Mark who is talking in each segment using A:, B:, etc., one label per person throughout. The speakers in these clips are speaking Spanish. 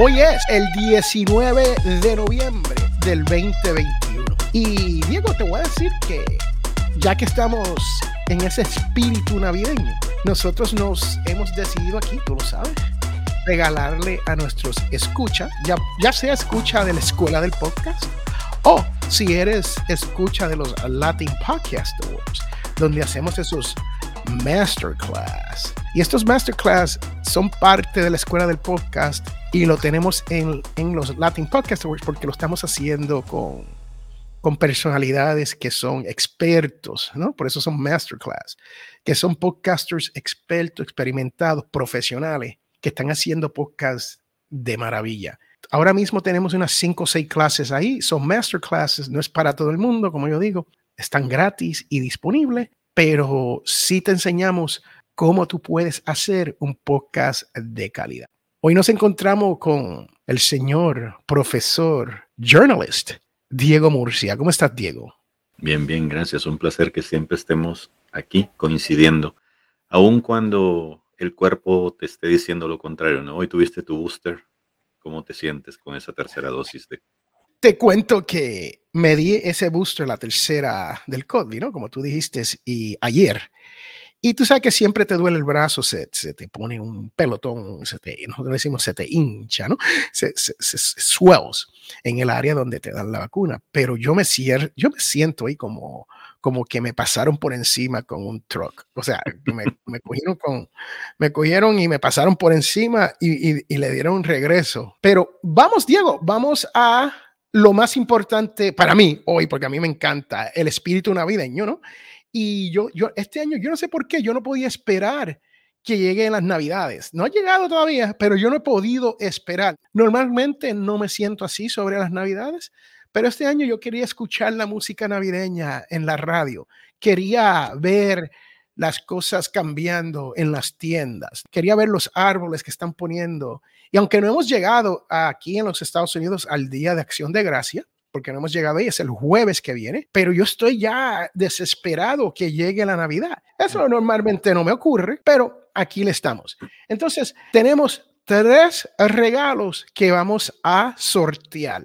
A: Hoy es el 19 de noviembre del 2021. Y Diego, te voy a decir que ya que estamos en ese espíritu navideño, nosotros nos hemos decidido aquí, tú lo sabes, regalarle a nuestros escucha, ya, ya sea escucha de la escuela del podcast o si eres escucha de los Latin Podcast Awards, donde hacemos esos masterclass. Y estos masterclass son parte de la escuela del podcast y lo tenemos en, en los Latin Podcast Awards porque lo estamos haciendo con, con personalidades que son expertos, ¿no? Por eso son masterclass, que son podcasters expertos, experimentados, profesionales, que están haciendo podcasts de maravilla. Ahora mismo tenemos unas 5 o 6 clases ahí, son masterclasses, no es para todo el mundo, como yo digo, están gratis y disponibles, pero sí te enseñamos cómo tú puedes hacer un podcast de calidad. Hoy nos encontramos con el señor profesor, journalist, Diego Murcia. ¿Cómo estás, Diego?
B: Bien, bien, gracias. Un placer que siempre estemos aquí coincidiendo, aun cuando el cuerpo te esté diciendo lo contrario, ¿no? Hoy tuviste tu booster. ¿Cómo te sientes con esa tercera dosis de
A: te cuento que me di ese booster, la tercera del COVID, ¿no? Como tú dijiste, y ayer. Y tú sabes que siempre te duele el brazo, se, se te pone un pelotón, se te, nosotros decimos se te hincha, ¿no? Se, se, swells en el área donde te dan la vacuna. Pero yo me, cier, yo me siento ahí como, como que me pasaron por encima con un truck. O sea, me, cogieron, con, me cogieron y me pasaron por encima y, y le dieron un regreso. Pero vamos, Diego, vamos a lo más importante para mí hoy, porque a mí me encanta el espíritu navideño, ¿no? Y yo, yo, este año, yo no sé por qué, yo no podía esperar que lleguen las navidades. No ha llegado todavía, pero yo no he podido esperar. Normalmente no me siento así sobre las navidades, pero este año yo quería escuchar la música navideña en la radio. Quería ver las cosas cambiando en las tiendas. Quería ver los árboles que están poniendo. Y aunque no hemos llegado aquí en los Estados Unidos al Día de Acción de Gracia, porque no hemos llegado ahí, es el jueves que viene, pero yo estoy ya desesperado que llegue la Navidad. Eso normalmente no me ocurre, pero aquí le estamos. Entonces, tenemos tres regalos que vamos a sortear.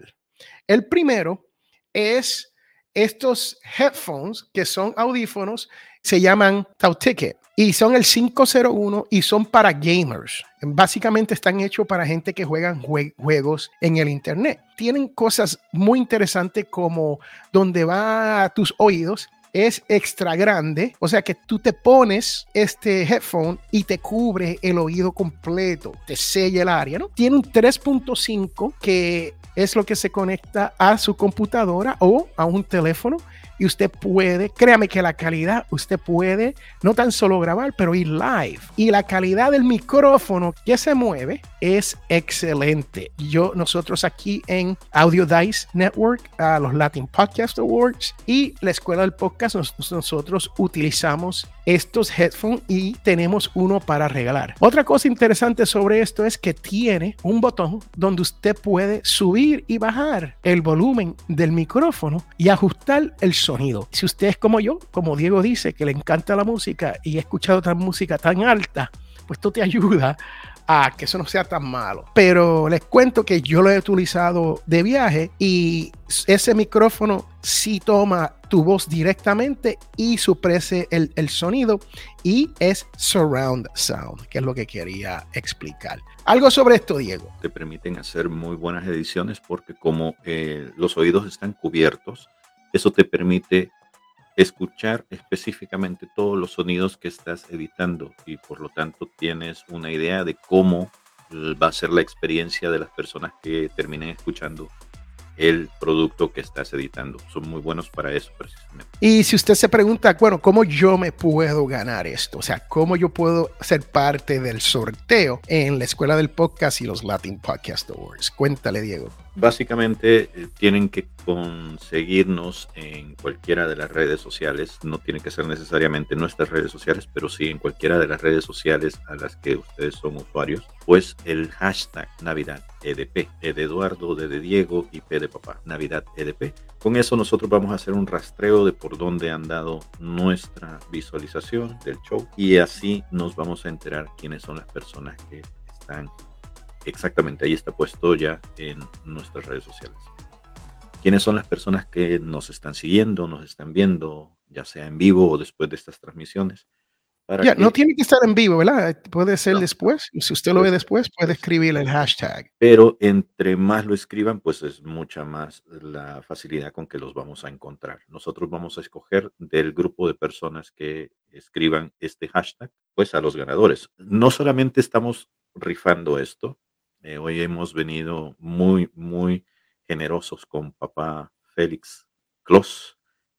A: El primero es estos headphones que son audífonos se llaman Tauticket y son el 501 y son para gamers. Básicamente están hechos para gente que juegan juegos en el internet. Tienen cosas muy interesantes como donde va tus oídos es extra grande, o sea que tú te pones este headphone y te cubre el oído completo, te sella el área, ¿no? Tiene un 3.5 que es lo que se conecta a su computadora o a un teléfono y usted puede, créame que la calidad, usted puede no tan solo grabar, pero ir live. Y la calidad del micrófono que se mueve es excelente. Yo, nosotros aquí en Audio Dice Network, a los Latin Podcast Awards y la Escuela del Podcast, nosotros utilizamos estos headphones y tenemos uno para regalar. Otra cosa interesante sobre esto es que tiene un botón donde usted puede subir y bajar el volumen del micrófono y ajustar el sonido. Si usted es como yo, como Diego dice, que le encanta la música y he escuchado tan música tan alta, pues esto te ayuda a que eso no sea tan malo. Pero les cuento que yo lo he utilizado de viaje y ese micrófono sí toma tu voz directamente y suprese el, el, sonido y es surround sound, que es lo que quería explicar. Algo sobre esto, Diego.
B: Te permiten hacer muy buenas ediciones porque como eh, los oídos están cubiertos, eso te permite escuchar específicamente todos los sonidos que estás editando y por lo tanto tienes una idea de cómo va a ser la experiencia de las personas que terminen escuchando el producto que estás editando. Son muy buenos para eso precisamente.
A: Y si usted se pregunta, bueno, ¿cómo yo me puedo ganar esto? O sea, ¿cómo yo puedo ser parte del sorteo en la Escuela del Podcast y los Latin Podcast Awards? Cuéntale, Diego.
B: Básicamente eh, tienen que conseguirnos en cualquiera de las redes sociales, no tiene que ser necesariamente nuestras redes sociales, pero sí en cualquiera de las redes sociales a las que ustedes son usuarios, pues el hashtag Navidad EDP, E de Eduardo, D de Diego y P de Papá, Navidad EDP. Con eso nosotros vamos a hacer un rastreo de por dónde han dado nuestra visualización del show y así nos vamos a enterar quiénes son las personas que están exactamente, ahí está puesto ya en nuestras redes sociales. ¿Quiénes son las personas que nos están siguiendo, nos están viendo, ya sea en vivo o después de estas transmisiones?
A: Ya, no tiene que estar en vivo, ¿verdad? Puede ser después. Si usted lo ve después, puede escribir el hashtag.
B: Pero entre más lo escriban, pues es mucha más la facilidad con que los vamos a encontrar. Nosotros vamos a escoger del grupo de personas que escriban este hashtag, pues a los ganadores. No solamente estamos rifando esto, eh, hoy hemos venido muy, muy generosos con papá Félix Clos,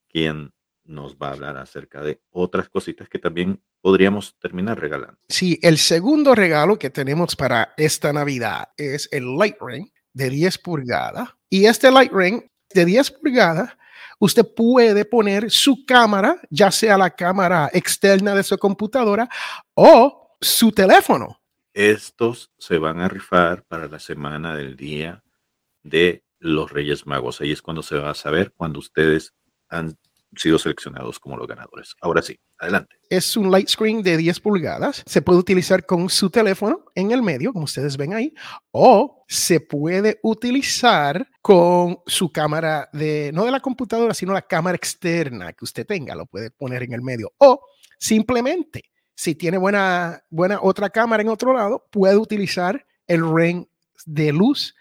B: quien nos va a hablar acerca de otras cositas que también podríamos terminar regalando.
A: Sí, el segundo regalo que tenemos para esta Navidad es el Light Ring de 10 pulgadas. Y este Light Ring de 10 pulgadas, usted puede poner su cámara, ya sea la cámara externa de su computadora o su teléfono.
B: Estos se van a rifar para la semana del día de los Reyes Magos. Ahí es cuando se va a saber cuando ustedes han sido seleccionados como los ganadores. Ahora sí, adelante.
A: Es un light screen de 10 pulgadas. Se puede utilizar con su teléfono en el medio, como ustedes ven ahí, o se puede utilizar con su cámara de, no de la computadora, sino la cámara externa que usted tenga. Lo puede poner en el medio. O simplemente, si tiene buena, buena otra cámara en otro lado, puede utilizar el ring de luz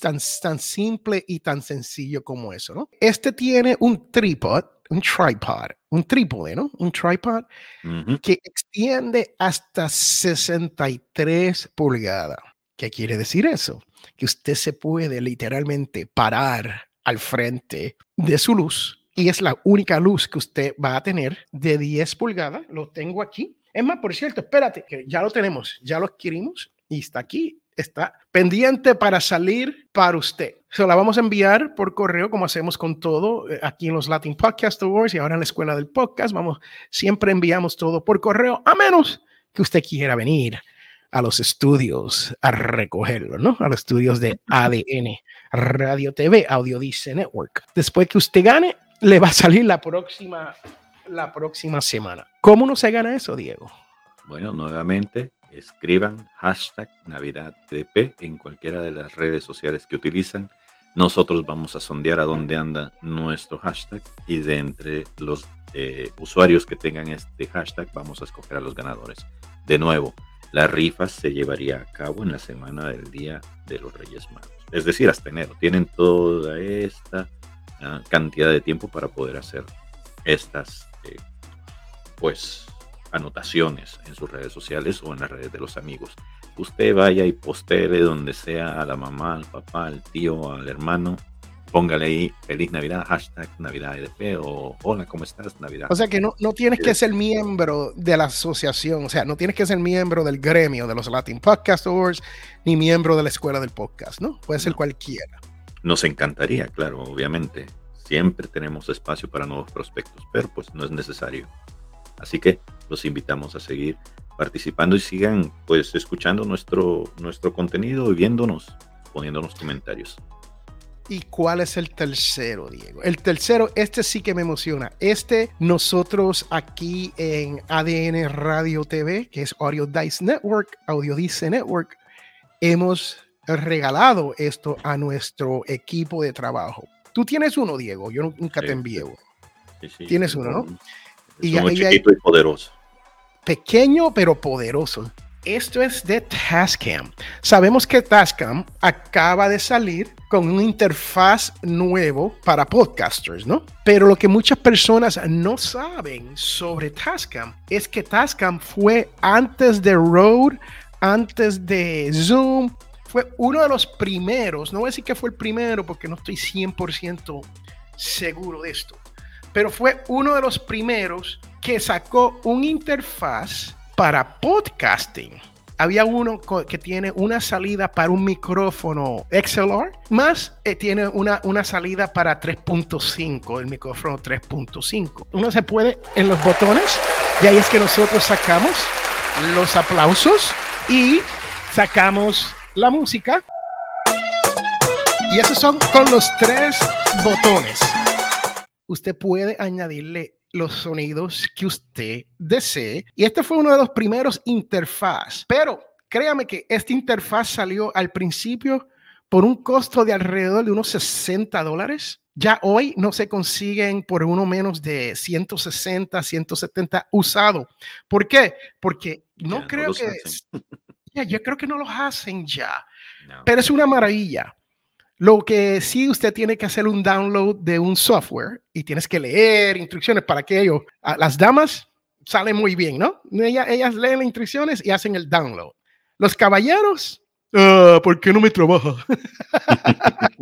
A: tan, tan simple y tan sencillo como eso, ¿no? Este tiene un tripod un tripod, un trípode, ¿no? Un tripod que extiende hasta 63 pulgadas. ¿Qué quiere decir eso? Que usted se puede literalmente parar al frente de su luz y es la única luz que usted va a tener de 10 pulgadas. Lo tengo aquí. Es más, por cierto, espérate, que ya lo tenemos, ya lo adquirimos y está aquí está pendiente para salir para usted. Se la vamos a enviar por correo, como hacemos con todo eh, aquí en los Latin Podcast Awards y ahora en la Escuela del Podcast. Vamos, siempre enviamos todo por correo, a menos que usted quiera venir a los estudios a recogerlo, ¿no? A los estudios de ADN, Radio TV, Audio Dice Network. Después que usted gane, le va a salir la próxima, la próxima semana. ¿Cómo no se gana eso, Diego?
B: Bueno, nuevamente escriban hashtag NavidadTP en cualquiera de las redes sociales que utilizan. Nosotros vamos a sondear a dónde anda nuestro hashtag y de entre los eh, usuarios que tengan este hashtag vamos a escoger a los ganadores. De nuevo, la rifa se llevaría a cabo en la semana del Día de los Reyes Magos. Es decir, hasta enero. Tienen toda esta ah, cantidad de tiempo para poder hacer estas, eh, pues, anotaciones en sus redes sociales o en las redes de los amigos. Usted vaya y postere donde sea a la mamá, al papá, al tío, al hermano. Póngale ahí feliz Navidad, hashtag Navidad EDP o hola, ¿cómo estás? Navidad.
A: O sea que no, no tienes que ser miembro de la asociación, o sea, no tienes que ser miembro del gremio de los Latin Podcast Awards ni miembro de la escuela del podcast, ¿no? Puede ser cualquiera.
B: Nos encantaría, claro, obviamente. Siempre tenemos espacio para nuevos prospectos, pero pues no es necesario. Así que los invitamos a seguir participando y sigan pues escuchando nuestro, nuestro contenido y viéndonos, poniéndonos comentarios.
A: ¿Y cuál es el tercero, Diego? El tercero, este sí que me emociona. Este, nosotros aquí en ADN Radio TV, que es Audio Dice Network, Audio Dice Network, hemos regalado esto a nuestro equipo de trabajo. Tú tienes uno, Diego, yo nunca te envío. tienes uno, ¿no?
B: y, chiquito y poderoso.
A: Pequeño pero poderoso. Esto es de Tascam. Sabemos que Tascam acaba de salir con una interfaz nuevo para podcasters, ¿no? Pero lo que muchas personas no saben sobre Tascam es que Tascam fue antes de Rode, antes de Zoom, fue uno de los primeros, no voy a decir que fue el primero porque no estoy 100% seguro de esto, pero fue uno de los primeros que sacó un interfaz para podcasting. Había uno que tiene una salida para un micrófono XLR, más eh, tiene una, una salida para 3.5, el micrófono 3.5. Uno se puede en los botones, y ahí es que nosotros sacamos los aplausos y sacamos la música. Y esos son con los tres botones usted puede añadirle los sonidos que usted desee. Y este fue uno de los primeros interfaz. Pero créame que esta interfaz salió al principio por un costo de alrededor de unos 60 dólares. Ya hoy no se consiguen por uno menos de 160, 170 usado. ¿Por qué? Porque no creo que... ya, yo creo que no los hacen ya. Pero es una maravilla. Lo que sí usted tiene que hacer un download de un software y tienes que leer instrucciones para que ellos, las damas salen muy bien, ¿no? Ellas, ellas leen las instrucciones y hacen el download. Los caballeros, uh, ¿por qué no me trabaja?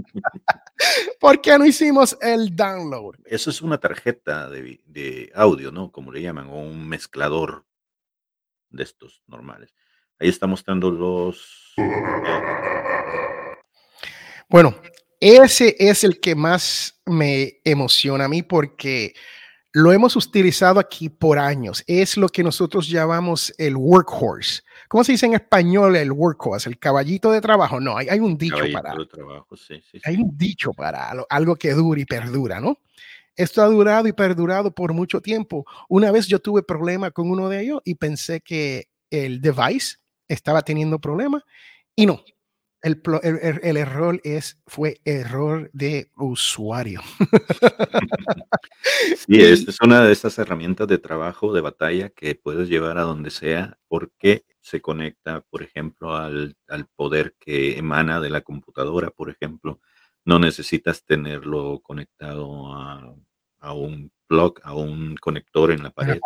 A: ¿Por qué no hicimos el download?
B: Eso es una tarjeta de, de, audio, ¿no? Como le llaman, o un mezclador de estos normales. Ahí está mostrando los...
A: Bueno, ese es el que más me emociona a mí porque lo hemos utilizado aquí por años. Es lo que nosotros llamamos el workhorse. ¿Cómo se dice en español el workhorse? El caballito de trabajo. No, hay, un dicho para. Hay un dicho para algo que dura y perdura, ¿no? Esto ha durado y perdurado por mucho tiempo. Una vez yo tuve problema con uno de ellos y pensé que el device estaba teniendo problemas y no, el, error es, fue error de usuario.
B: Sí, esta es una de esas herramientas de trabajo, de batalla que puedes llevar a donde sea porque se conecta, por ejemplo, al, poder que emana de la computadora, por ejemplo. No necesitas tenerlo conectado a, a un plug, a un conector en la pared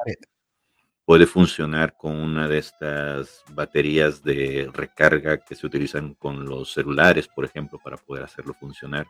B: puede funcionar con una de estas baterías de recarga que se utilizan con los celulares, por ejemplo, para poder hacerlo funcionar.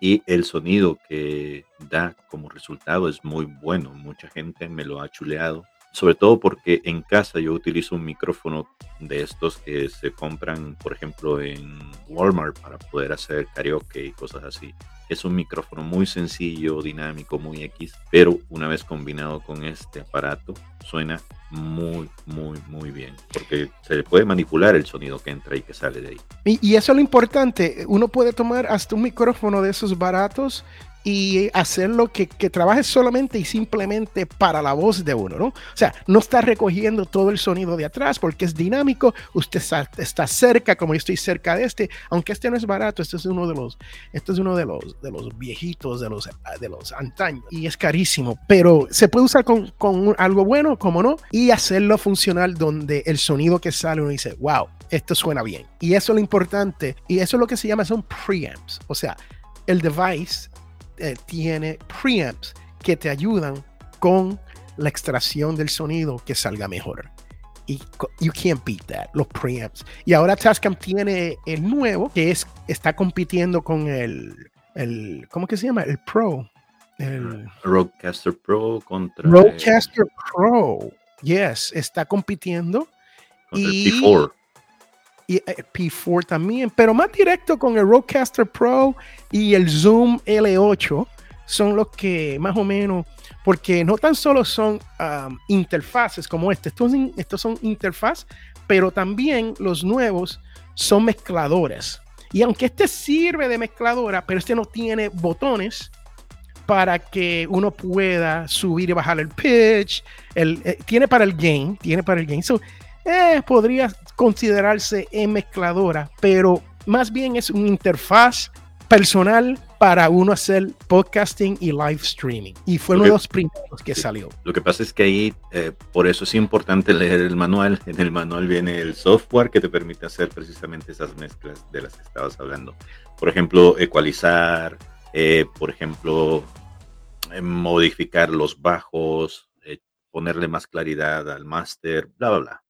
B: Y el sonido que da como resultado es muy bueno. Mucha gente me lo ha chuleado sobre todo porque en casa yo utilizo un micrófono de estos que se compran, por ejemplo, en Walmart para poder hacer karaoke y cosas así. Es un micrófono muy sencillo, dinámico, muy X, pero una vez combinado con este aparato suena muy, muy, muy bien, porque se puede manipular el sonido que entra y que sale de ahí.
A: Y, y eso es lo importante, uno puede tomar hasta un micrófono de esos baratos y hacerlo que, que trabaje solamente y simplemente para la voz de uno, ¿no? O sea, no está recogiendo todo el sonido de atrás porque es dinámico, usted está, cerca, como yo estoy cerca de este, aunque este no es barato, este es uno de los, este es uno de los, de los viejitos, de los, de los antaños, y es carísimo, pero se puede usar con, con algo bueno, como no, y hacerlo funcional donde el sonido que sale uno dice, wow, esto suena bien. Y eso es lo importante, y eso es lo que se llama, son preamps, o sea, el device eh, tiene preamps que te ayudan con la extracción del sonido que salga mejor. Y you can't beat that, los preamps. Y ahora Tascam tiene el nuevo que es, está compitiendo con el, el ¿cómo que se llama? El Pro.
B: El Rodecaster Pro contra.
A: Rodecaster Pro. Yes, está compitiendo.
B: y, el P4
A: y eh, P4 también, pero más directo con el Rodecaster Pro y el Zoom L8 son los que más o menos, porque no tan solo son interfaces como este, estos, estos son interfaces, pero también los nuevos son mezcladores. Y aunque este sirve de mezcladora, pero este no tiene botones para que uno pueda subir y bajar el pitch, el, eh, tiene para el gain, tiene para el gain. So, eh, podría considerarse en mezcladora, pero más bien es una interfaz personal para uno hacer podcasting y live streaming. Y fue uno de los primeros que salió.
B: Lo que pasa es que ahí, eh, por eso es importante leer el manual. En el manual viene el software que te permite hacer precisamente esas mezclas de las que estabas hablando. Por ejemplo, ecualizar, eh, por ejemplo, modificar los bajos, ponerle más claridad al máster, bla, bla, bla.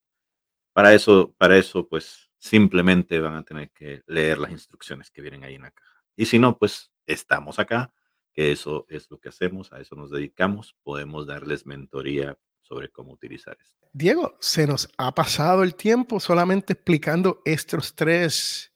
B: Para eso, para eso, pues simplemente van a tener que leer las instrucciones que vienen ahí en la caja. Y si no, pues estamos acá, que eso es lo que hacemos, a eso nos dedicamos, podemos darles mentoría sobre cómo utilizar esto.
A: Diego, se nos ha pasado el tiempo solamente explicando estos tres,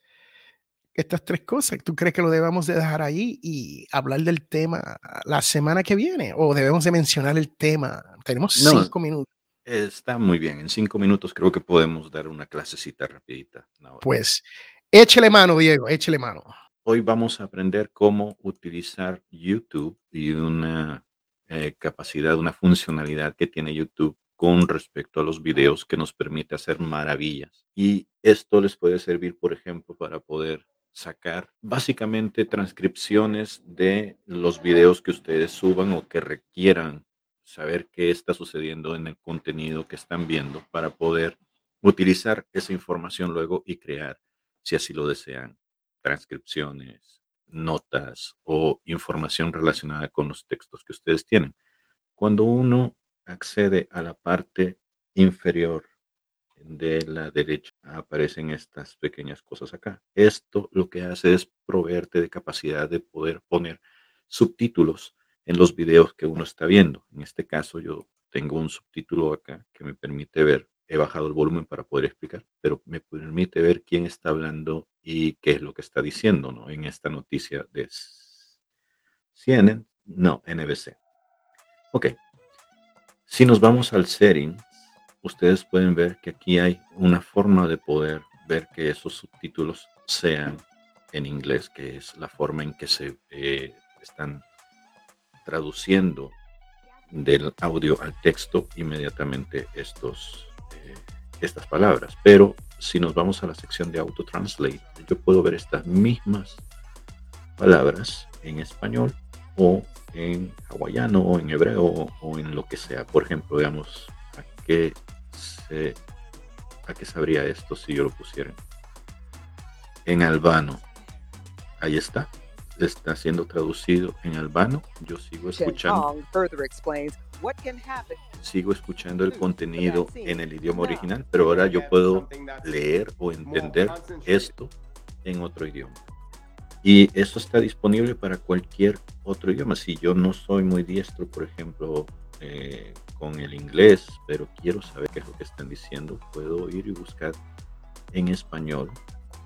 A: estas tres cosas. ¿Tú crees que lo debamos de dejar ahí y hablar del tema la semana que viene? ¿O debemos de mencionar el tema? Tenemos cinco minutos.
B: Está muy bien. En cinco minutos creo que podemos dar una clasecita rapidita.
A: Pues échele mano, Diego, échele mano.
B: Hoy vamos a aprender cómo utilizar YouTube y una eh, capacidad, una funcionalidad que tiene YouTube con respecto a los videos que nos permite hacer maravillas. Y esto les puede servir, por ejemplo, para poder sacar básicamente transcripciones de los videos que ustedes suban o que requieran saber qué está sucediendo en el contenido que están viendo para poder utilizar esa información luego y crear, si así lo desean, transcripciones, notas o información relacionada con los textos que ustedes tienen. Cuando uno accede a la parte inferior de la derecha aparecen estas pequeñas cosas acá. Esto lo que hace es proveerte de capacidad de poder poner subtítulos en los videos que uno está viendo. En este caso yo tengo un subtítulo acá que me permite ver, he bajado el volumen para poder explicar, pero me permite ver quién está hablando y qué es lo que está diciendo ¿no? en esta noticia de CNN, no, NBC. Ok, si nos vamos al setting, ustedes pueden ver que aquí hay una forma de poder ver que esos subtítulos sean en inglés, que es la forma en que se eh, están traduciendo del audio al texto inmediatamente estos, eh, estas palabras. Pero si nos vamos a la sección de Auto Translate, yo puedo ver estas mismas palabras en español o en hawaiano o en hebreo o en lo que sea. Por ejemplo, veamos a qué ¿A qué sabría esto si yo lo pusiera? En albano. Ahí está. Está siendo traducido en albano. Yo sigo escuchando. Sigo escuchando el contenido en el idioma original, pero ahora yo puedo leer o entender esto en otro idioma. Y eso está disponible para cualquier otro idioma. Si yo no soy muy diestro, por ejemplo, eh, con el inglés, pero quiero saber qué es lo que están diciendo, puedo ir y buscar en español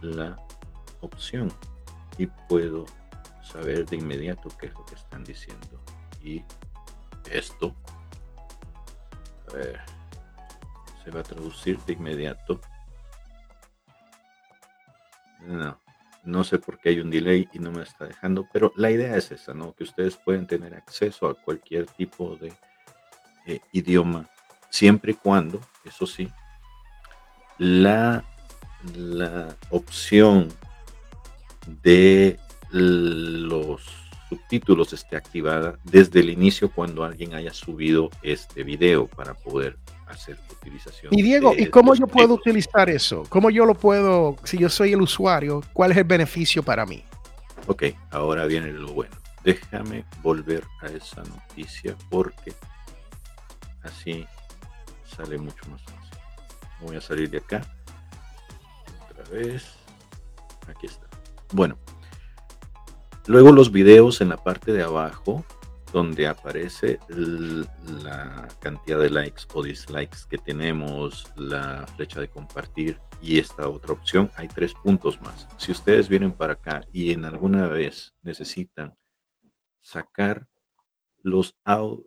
B: la opción y puedo saber de inmediato qué es lo que están diciendo. Y esto se va a traducir de inmediato. No, no sé por qué hay un delay y no me está dejando, pero la idea es esa, ¿no? Que ustedes pueden tener acceso a cualquier tipo de eh, idioma, siempre y cuando, eso sí, la, la opción de los subtítulos esté activada desde el inicio cuando alguien haya subido este video para poder hacer utilización.
A: Y Diego, ¿y cómo yo puedo utilizar eso? ¿Cómo yo lo puedo, si yo soy el usuario, cuál es el beneficio para mí?
B: Ok, ahora viene lo bueno. Déjame volver a esa noticia porque Así sale mucho más fácil. Voy a salir de acá. Otra vez. Aquí está. Bueno. Luego los videos en la parte de abajo, donde aparece la cantidad de likes o dislikes que tenemos, la flecha de compartir y esta otra opción, hay tres puntos más. Si ustedes vienen para acá y en alguna vez necesitan sacar los,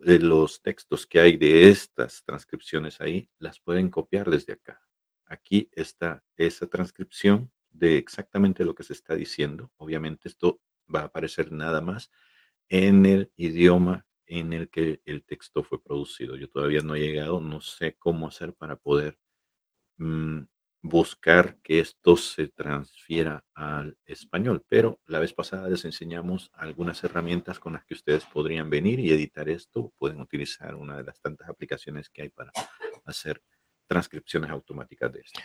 B: de los textos que hay de estas transcripciones ahí, las pueden copiar desde acá. Aquí está esa transcripción de exactamente lo que se está diciendo. Obviamente esto va a aparecer nada más en el idioma en el que el texto fue producido. Yo todavía no he llegado, no sé cómo hacer para poder mm, buscar que esto se transfiera al español. Pero la vez pasada les enseñamos algunas herramientas con las que ustedes podrían venir y editar esto. Pueden utilizar una de las tantas aplicaciones que hay para hacer transcripciones automáticas de esto.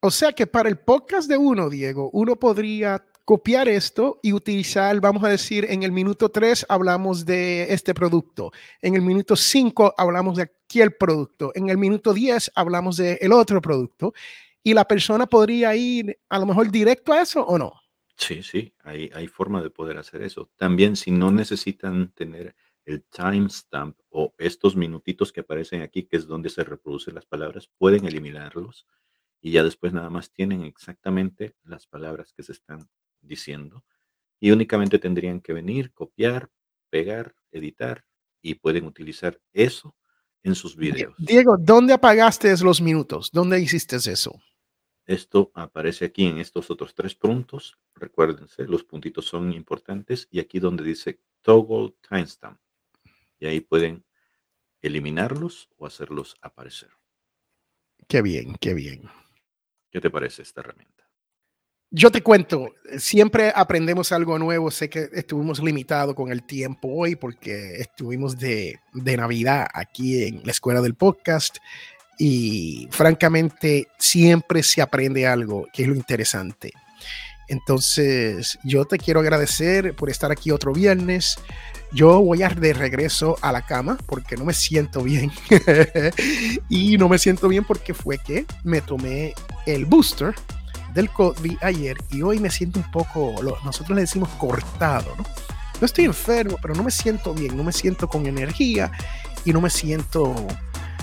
A: O sea que para el podcast de uno, Diego, uno podría copiar esto y utilizar, vamos a decir, en el minuto 3 hablamos de este producto, en el minuto 5 hablamos de aquel producto, en el minuto 10 hablamos de el otro producto y la persona podría ir a lo mejor directo a eso o no.
B: Sí, sí, hay, hay forma de poder hacer eso. También si no necesitan tener el timestamp o estos minutitos que aparecen aquí, que es donde se reproducen las palabras, pueden eliminarlos y ya después nada más tienen exactamente las palabras que se están diciendo y únicamente tendrían que venir, copiar, pegar, editar y pueden utilizar eso en sus videos.
A: Diego, ¿dónde apagaste los minutos? ¿Dónde hiciste eso?
B: Esto aparece aquí en estos otros tres puntos. Recuérdense, los puntitos son importantes. Y aquí donde dice toggle timestamp. Y ahí pueden eliminarlos o hacerlos aparecer.
A: Qué bien, qué bien.
B: ¿Qué te parece esta herramienta?
A: Yo te cuento, siempre aprendemos algo nuevo. Sé que estuvimos limitados con el tiempo hoy porque estuvimos de, de, Navidad aquí en la escuela del podcast y francamente siempre se aprende algo, que es lo interesante. Entonces, yo te quiero agradecer por estar aquí otro viernes. Yo voy a de regreso a la cama porque no me siento bien. y no me siento bien porque fue que me tomé el booster del COVID ayer y hoy me siento un poco, nosotros le decimos cortado, ¿no? No estoy enfermo, pero no me siento bien, no me siento con energía y no me siento...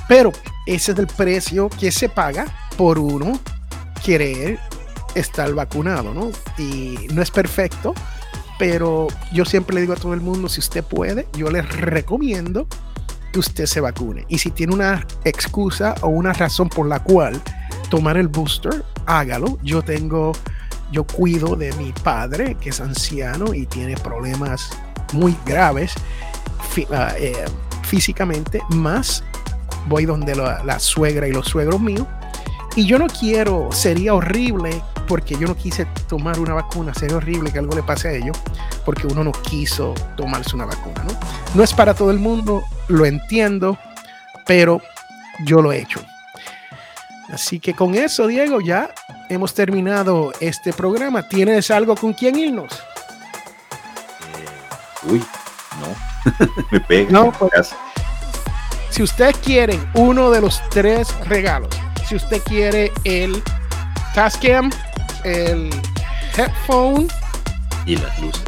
A: Pero ese es el precio que se paga por uno querer estar vacunado, ¿no? Y no es perfecto, pero yo siempre le digo a todo el mundo, si usted puede, yo les recomiendo que usted se vacune. Y si tiene una excusa o una razón por la cual tomar el booster, hágalo. Yo tengo, yo cuido de mi padre, que es anciano y tiene problemas muy graves ah, eh, físicamente, más voy donde la suegra y los suegros míos. Y yo no quiero, sería horrible porque yo no quise tomar una vacuna. Sería horrible que algo le pase a ellos porque uno no quiso tomarse una vacuna. ¿no? no es para todo el mundo, lo entiendo, pero yo lo he hecho. Así que con eso, Diego, ya hemos terminado este programa. ¿Tienes algo con quien irnos?
B: Eh, uy, no. Me pega. No, pues,
A: si usted quiere uno de los tres regalos, si usted quiere el Tascam, el headphone
B: y las luces.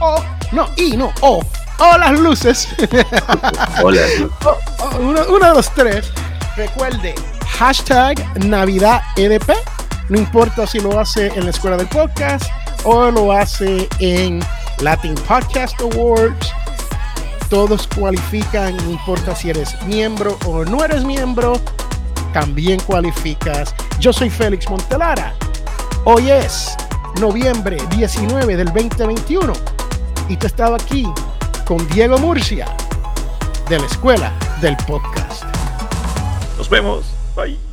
A: O, no, y no, o, o las luces. o las luces. uno, uno de los tres. Recuerde, hashtag Navidad EDP. No importa si lo hace en la escuela del podcast o lo hace en Latin Podcast Awards. Todos cualifican, no importa si eres miembro o no eres miembro, también cualificas. Yo soy Félix Montelara. Hoy es noviembre 19 del 2021 y te estaba aquí con Diego Murcia de la Escuela del Podcast.
B: Nos vemos. Bye.